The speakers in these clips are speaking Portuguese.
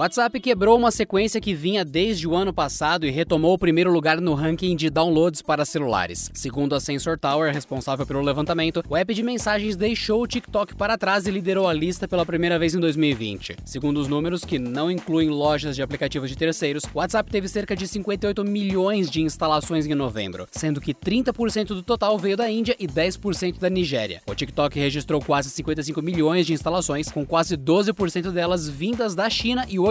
WhatsApp quebrou uma sequência que vinha desde o ano passado e retomou o primeiro lugar no ranking de downloads para celulares. Segundo a Sensor Tower, responsável pelo levantamento, o app de mensagens deixou o TikTok para trás e liderou a lista pela primeira vez em 2020. Segundo os números, que não incluem lojas de aplicativos de terceiros, o WhatsApp teve cerca de 58 milhões de instalações em novembro, sendo que 30% do total veio da Índia e 10% da Nigéria. O TikTok registrou quase 55 milhões de instalações, com quase 12% delas vindas da China e 8%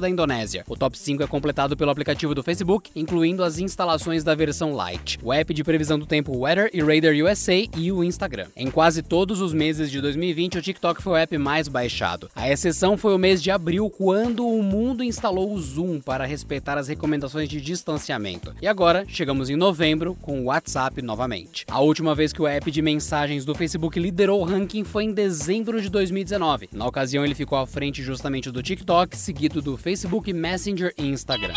da Indonésia. O top 5 é completado pelo aplicativo do Facebook, incluindo as instalações da versão Lite, o app de previsão do tempo Weather e Radar USA e o Instagram. Em quase todos os meses de 2020, o TikTok foi o app mais baixado. A exceção foi o mês de abril, quando o mundo instalou o Zoom para respeitar as recomendações de distanciamento. E agora, chegamos em novembro com o WhatsApp novamente. A última vez que o app de mensagens do Facebook liderou o ranking foi em dezembro de 2019. Na ocasião, ele ficou à frente justamente do TikTok, seguido do Facebook Messenger e Instagram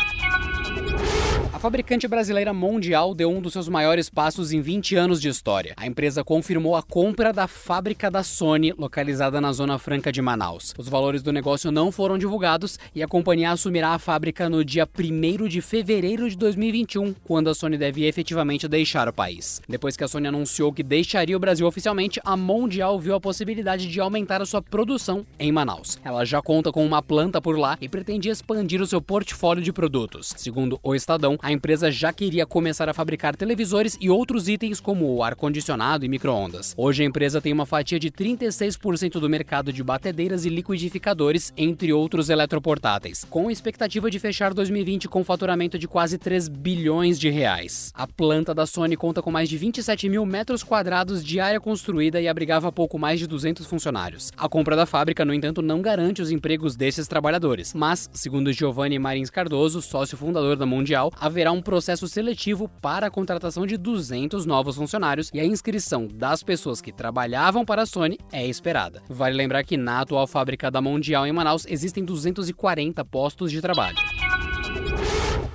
fabricante brasileira Mundial deu um dos seus maiores passos em 20 anos de história. A empresa confirmou a compra da fábrica da Sony, localizada na Zona Franca de Manaus. Os valores do negócio não foram divulgados e a companhia assumirá a fábrica no dia 1 de fevereiro de 2021, quando a Sony deve efetivamente deixar o país. Depois que a Sony anunciou que deixaria o Brasil oficialmente, a Mundial viu a possibilidade de aumentar a sua produção em Manaus. Ela já conta com uma planta por lá e pretende expandir o seu portfólio de produtos. Segundo o Estadão, a empresa já queria começar a fabricar televisores e outros itens como ar-condicionado e micro-ondas. Hoje a empresa tem uma fatia de 36% do mercado de batedeiras e liquidificadores, entre outros eletroportáteis, com expectativa de fechar 2020 com faturamento de quase 3 bilhões de reais. A planta da Sony conta com mais de 27 mil metros quadrados de área construída e abrigava pouco mais de 200 funcionários. A compra da fábrica, no entanto, não garante os empregos desses trabalhadores, mas, segundo Giovanni Marins Cardoso, sócio fundador da Mundial, haverá haverá um processo seletivo para a contratação de 200 novos funcionários e a inscrição das pessoas que trabalhavam para a Sony é esperada. Vale lembrar que na atual fábrica da Mundial em Manaus existem 240 postos de trabalho.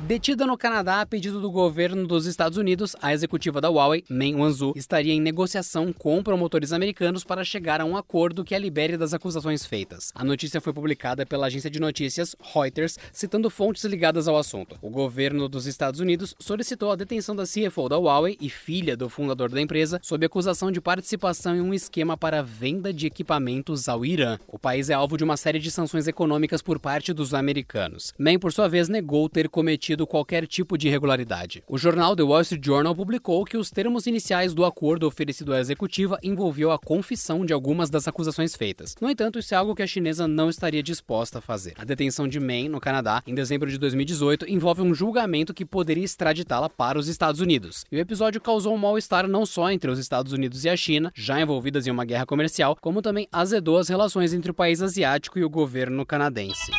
Detida no Canadá a pedido do governo dos Estados Unidos, a executiva da Huawei, Meng Wanzhou, estaria em negociação com promotores americanos para chegar a um acordo que a libere das acusações feitas. A notícia foi publicada pela agência de notícias Reuters, citando fontes ligadas ao assunto. O governo dos Estados Unidos solicitou a detenção da CFO da Huawei e filha do fundador da empresa sob acusação de participação em um esquema para venda de equipamentos ao Irã. O país é alvo de uma série de sanções econômicas por parte dos americanos. Meng, por sua vez, negou ter cometido qualquer tipo de irregularidade. O jornal The Wall Street Journal publicou que os termos iniciais do acordo oferecido à executiva envolviam a confissão de algumas das acusações feitas. No entanto, isso é algo que a chinesa não estaria disposta a fazer. A detenção de Meng, no Canadá, em dezembro de 2018, envolve um julgamento que poderia extraditá-la para os Estados Unidos. E o episódio causou um mal-estar não só entre os Estados Unidos e a China, já envolvidas em uma guerra comercial, como também azedou as relações entre o país asiático e o governo canadense.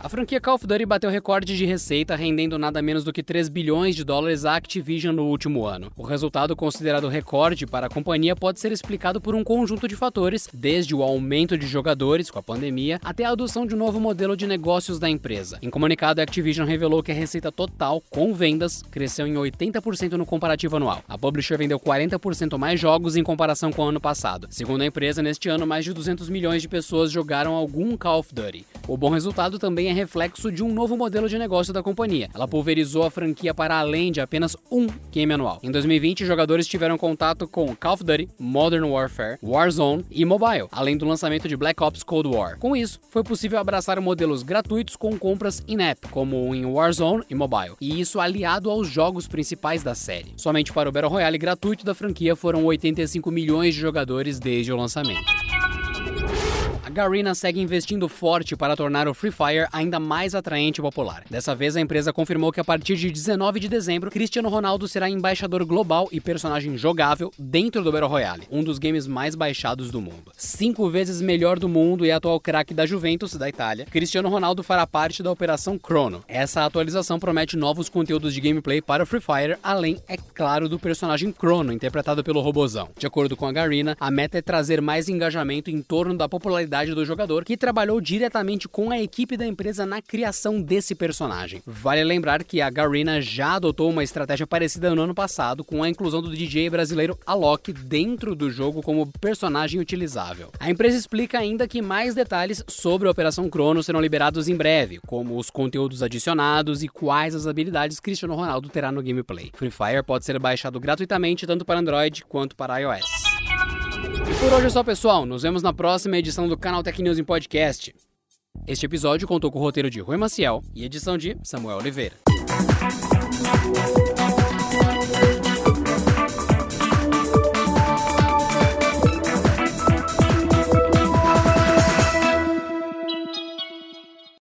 A franquia Call of Duty bateu recorde de receita, rendendo nada menos do que 3 bilhões de dólares à Activision no último ano. O resultado, considerado recorde para a companhia, pode ser explicado por um conjunto de fatores, desde o aumento de jogadores com a pandemia até a adoção de um novo modelo de negócios da empresa. Em comunicado, a Activision revelou que a receita total, com vendas, cresceu em 80% no comparativo anual. A publisher vendeu 40% mais jogos em comparação com o ano passado. Segundo a empresa, neste ano, mais de 200 milhões de pessoas jogaram algum Call of Duty. O bom resultado também é reflexo de um novo modelo de negócio da companhia. Ela pulverizou a franquia para além de apenas um game anual. Em 2020, jogadores tiveram contato com Call of Duty, Modern Warfare, Warzone e Mobile, além do lançamento de Black Ops Cold War. Com isso, foi possível abraçar modelos gratuitos com compras in-app, como em Warzone e Mobile, e isso aliado aos jogos principais da série. Somente para o Battle Royale gratuito da franquia foram 85 milhões de jogadores desde o lançamento. A Garena segue investindo forte para tornar o Free Fire ainda mais atraente e popular. Dessa vez, a empresa confirmou que a partir de 19 de dezembro, Cristiano Ronaldo será embaixador global e personagem jogável dentro do Battle Royale, um dos games mais baixados do mundo. Cinco vezes melhor do mundo e atual craque da Juventus, da Itália, Cristiano Ronaldo fará parte da Operação Chrono. Essa atualização promete novos conteúdos de gameplay para o Free Fire, além, é claro, do personagem Chrono, interpretado pelo robozão. De acordo com a Garena, a meta é trazer mais engajamento em torno da popularidade do jogador, que trabalhou diretamente com a equipe da empresa na criação desse personagem. Vale lembrar que a Garena já adotou uma estratégia parecida no ano passado, com a inclusão do DJ brasileiro Alok dentro do jogo como personagem utilizável. A empresa explica ainda que mais detalhes sobre a Operação Crono serão liberados em breve, como os conteúdos adicionados e quais as habilidades Cristiano Ronaldo terá no gameplay. Free Fire pode ser baixado gratuitamente tanto para Android quanto para iOS. Por hoje é só, pessoal. Nos vemos na próxima edição do Canal Tech News em Podcast. Este episódio contou com o roteiro de Rui Maciel e edição de Samuel Oliveira.